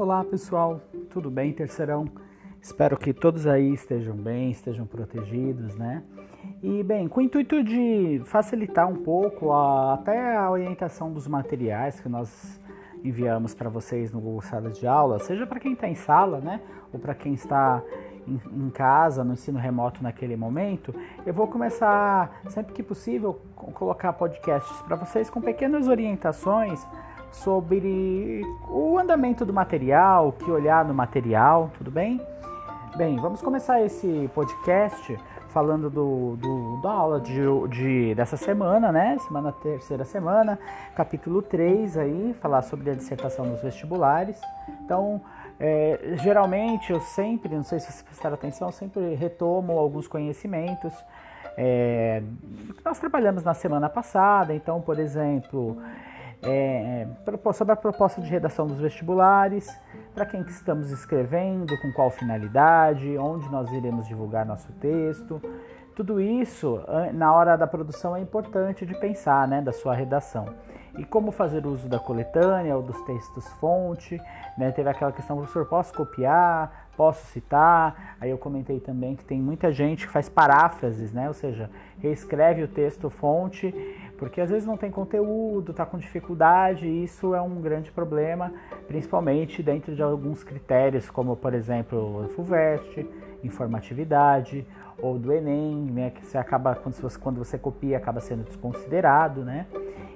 Olá pessoal, tudo bem, terceirão? Espero que todos aí estejam bem, estejam protegidos, né? E bem, com o intuito de facilitar um pouco a, até a orientação dos materiais que nós enviamos para vocês no Google Sala de Aula, seja para quem está em sala, né? Ou para quem está em, em, casa, no ensino remoto naquele momento, eu vou começar, sempre que possível, colocar podcasts para vocês com pequenas orientações sobre o andamento do material, o que olhar no material, tudo bem? Bem, vamos começar esse podcast falando do, do da aula de, de, dessa semana, né? Semana terceira semana, capítulo 3 aí, falar sobre a dissertação nos vestibulares. Então, é, geralmente eu sempre, não sei se vocês prestaram atenção, sempre retomo alguns conhecimentos é, que nós trabalhamos na semana passada. Então, por exemplo, é, sobre a proposta de redação dos vestibulares, para quem que estamos escrevendo, com qual finalidade, onde nós iremos divulgar nosso texto. Tudo isso, na hora da produção, é importante de pensar, né, da sua redação. E como fazer uso da coletânea ou dos textos fonte, né? Teve aquela questão, professor, posso copiar, posso citar? Aí eu comentei também que tem muita gente que faz paráfrases, né? Ou seja, reescreve o texto fonte porque às vezes não tem conteúdo, está com dificuldade, e isso é um grande problema, principalmente dentro de alguns critérios, como por exemplo o FUVEST, informatividade, ou do Enem, né, que você acaba, quando você, quando você copia, acaba sendo desconsiderado, né?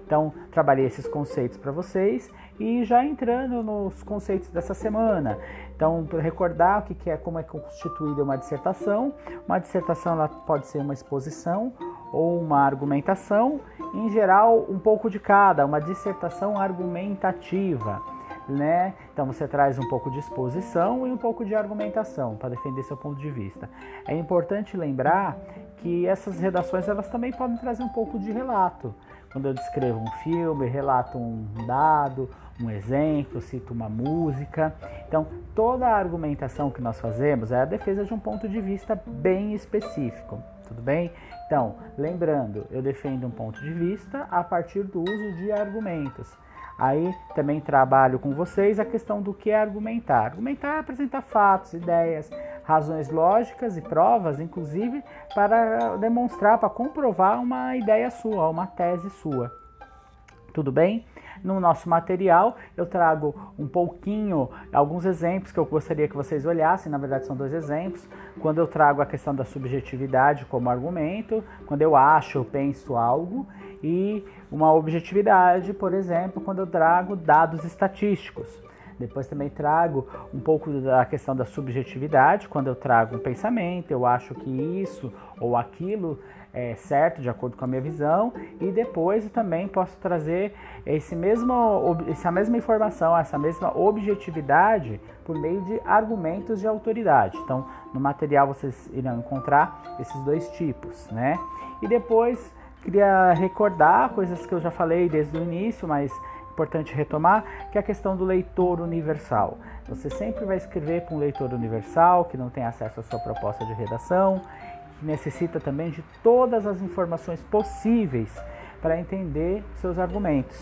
Então, trabalhei esses conceitos para vocês e já entrando nos conceitos dessa semana. Então, para recordar o que é, como é constituída uma dissertação, uma dissertação ela pode ser uma exposição ou uma argumentação, em geral um pouco de cada, uma dissertação argumentativa, né? Então você traz um pouco de exposição e um pouco de argumentação para defender seu ponto de vista. É importante lembrar que essas redações elas também podem trazer um pouco de relato. Quando eu descrevo um filme, relato um dado, um exemplo, cito uma música. Então, toda a argumentação que nós fazemos é a defesa de um ponto de vista bem específico, tudo bem? Então, lembrando, eu defendo um ponto de vista a partir do uso de argumentos. Aí também trabalho com vocês a questão do que é argumentar. Argumentar é apresentar fatos, ideias, razões lógicas e provas, inclusive para demonstrar, para comprovar uma ideia sua, uma tese sua. Tudo bem? No nosso material eu trago um pouquinho, alguns exemplos que eu gostaria que vocês olhassem, na verdade são dois exemplos. Quando eu trago a questão da subjetividade como argumento, quando eu acho, eu penso algo, e uma objetividade, por exemplo, quando eu trago dados estatísticos. Depois também trago um pouco da questão da subjetividade, quando eu trago um pensamento, eu acho que isso ou aquilo é, certo, de acordo com a minha visão, e depois eu também posso trazer esse mesmo, essa mesma informação, essa mesma objetividade por meio de argumentos de autoridade. Então, no material vocês irão encontrar esses dois tipos, né? E depois queria recordar coisas que eu já falei desde o início, mas importante retomar, que é a questão do leitor universal. Você sempre vai escrever para um leitor universal que não tem acesso à sua proposta de redação necessita também de todas as informações possíveis para entender seus argumentos.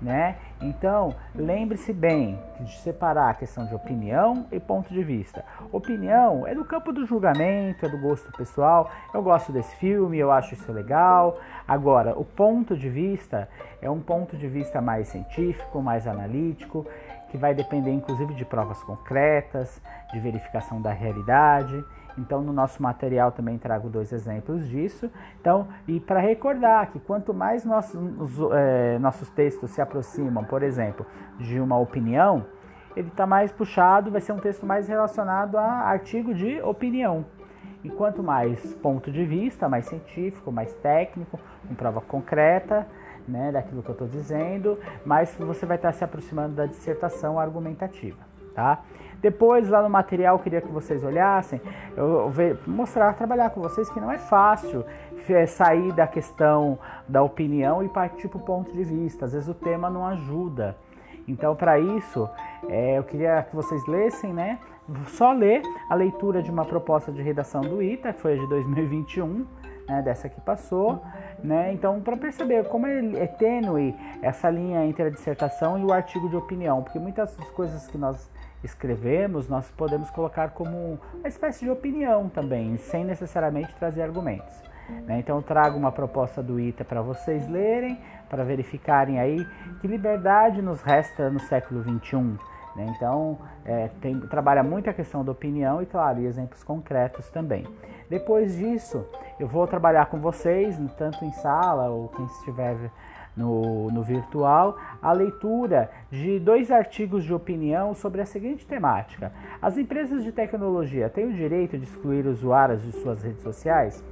Né? Então, lembre-se bem de separar a questão de opinião e ponto de vista. Opinião é do campo do julgamento, é do gosto pessoal. Eu gosto desse filme, eu acho isso legal. Agora, o ponto de vista é um ponto de vista mais científico, mais analítico, que vai depender inclusive de provas concretas, de verificação da realidade. Então, no nosso material também trago dois exemplos disso. Então, e para recordar que quanto mais nossos, é, nossos textos se aproximam, por exemplo, de uma opinião, ele está mais puxado, vai ser um texto mais relacionado a artigo de opinião. E quanto mais ponto de vista, mais científico, mais técnico, com prova concreta, né, daquilo que eu estou dizendo, mais você vai estar tá se aproximando da dissertação argumentativa tá? Depois, lá no material, eu queria que vocês olhassem, eu vou mostrar, trabalhar com vocês que não é fácil é, sair da questão da opinião e partir para o ponto de vista. Às vezes o tema não ajuda. Então, para isso, é, eu queria que vocês lessem, né? Só ler a leitura de uma proposta de redação do ITA, que foi de 2021, né, dessa que passou, né? Então, para perceber como é, é tênue essa linha entre a dissertação e o artigo de opinião, porque muitas coisas que nós escrevemos, nós podemos colocar como uma espécie de opinião também, sem necessariamente trazer argumentos. Né? Então eu trago uma proposta do ITA para vocês lerem, para verificarem aí que liberdade nos resta no século XXI. Né? Então é, tem, trabalha muito a questão da opinião e, claro, e exemplos concretos também. Depois disso, eu vou trabalhar com vocês, tanto em sala ou quem estiver no, no virtual a leitura de dois artigos de opinião sobre a seguinte temática: As empresas de tecnologia têm o direito de excluir usuários de suas redes sociais?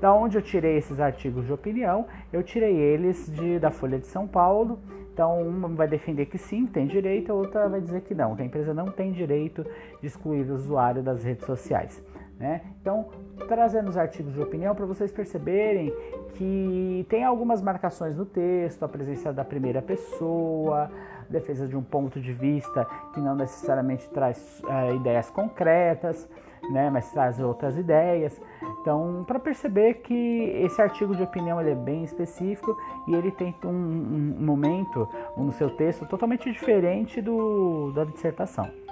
Da onde eu tirei esses artigos de opinião? Eu tirei eles de, da Folha de São Paulo. Então, uma vai defender que sim, tem direito, a outra vai dizer que não, que a empresa não tem direito de excluir o usuário das redes sociais. Né? Então, trazendo os artigos de opinião para vocês perceberem que tem algumas marcações no texto, a presença da primeira pessoa, defesa de um ponto de vista que não necessariamente traz é, ideias concretas, né, mas traz outras ideias. Então, para perceber que esse artigo de opinião ele é bem específico e ele tem um, um momento no seu texto totalmente diferente do da dissertação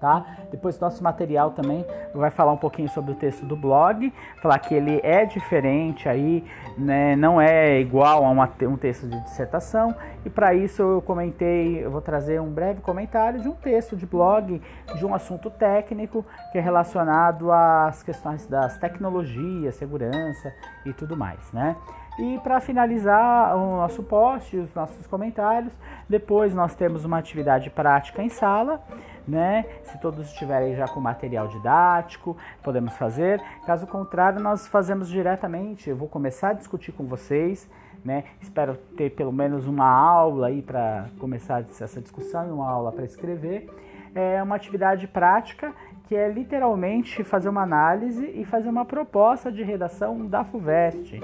tá? Depois nosso material também vai falar um pouquinho sobre o texto do blog, falar que ele é diferente aí, né? Não é igual a uma, um texto de dissertação. E para isso eu comentei, eu vou trazer um breve comentário de um texto de blog de um assunto técnico que é relacionado às questões das tecnologias, segurança e tudo mais, né? E para finalizar o nosso post, os nossos comentários, depois nós temos uma atividade prática em sala, né? Se todos estiverem já com material didático, podemos fazer. Caso contrário, nós fazemos diretamente. Eu vou começar a discutir com vocês, né? Espero ter pelo menos uma aula aí para começar essa discussão e uma aula para escrever. É uma atividade prática que é literalmente fazer uma análise e fazer uma proposta de redação da FUVEST,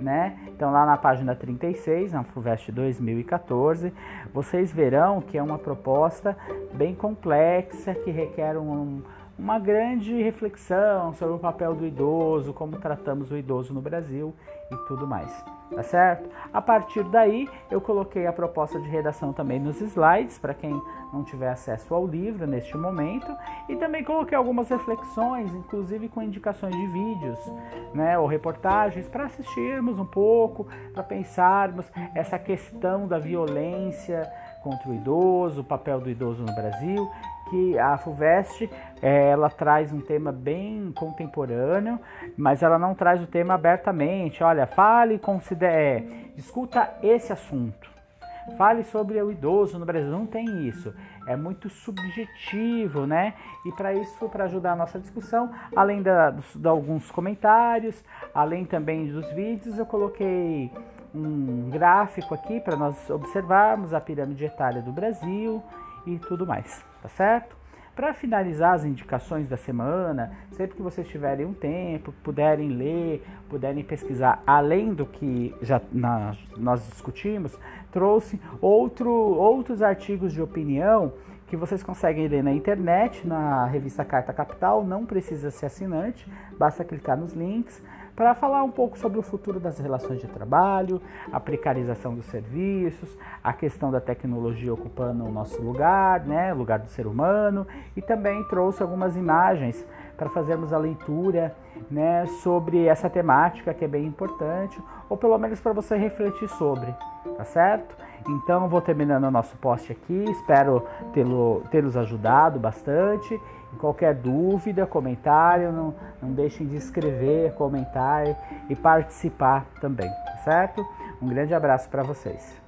né? Então lá na página 36, na FUVEST 2014, vocês verão que é uma proposta bem complexa que requer um, uma grande reflexão sobre o papel do idoso, como tratamos o idoso no Brasil e tudo mais tá certo? A partir daí, eu coloquei a proposta de redação também nos slides, para quem não tiver acesso ao livro neste momento, e também coloquei algumas reflexões, inclusive com indicações de vídeos, né, ou reportagens, para assistirmos um pouco, para pensarmos essa questão da violência contra o idoso, o papel do idoso no Brasil que a FUVEST é, ela traz um tema bem contemporâneo, mas ela não traz o tema abertamente. Olha, fale, considere, é, discuta esse assunto. Fale sobre o idoso no Brasil. Não tem isso. É muito subjetivo, né? E para isso, para ajudar a nossa discussão, além da, de alguns comentários, além também dos vídeos, eu coloquei um gráfico aqui para nós observarmos a pirâmide etária do Brasil e tudo mais, tá certo? Para finalizar as indicações da semana, sempre que vocês tiverem um tempo, puderem ler, puderem pesquisar, além do que já nós discutimos, trouxe outro, outros artigos de opinião que vocês conseguem ler na internet, na revista Carta Capital, não precisa ser assinante, basta clicar nos links para falar um pouco sobre o futuro das relações de trabalho, a precarização dos serviços, a questão da tecnologia ocupando o nosso lugar, né, lugar do ser humano, e também trouxe algumas imagens para fazermos a leitura né, sobre essa temática que é bem importante, ou pelo menos para você refletir sobre, tá certo? Então vou terminando o nosso post aqui, espero tê-los ajudado bastante Qualquer dúvida, comentário, não, não deixem de escrever, comentar e participar também, certo? Um grande abraço para vocês.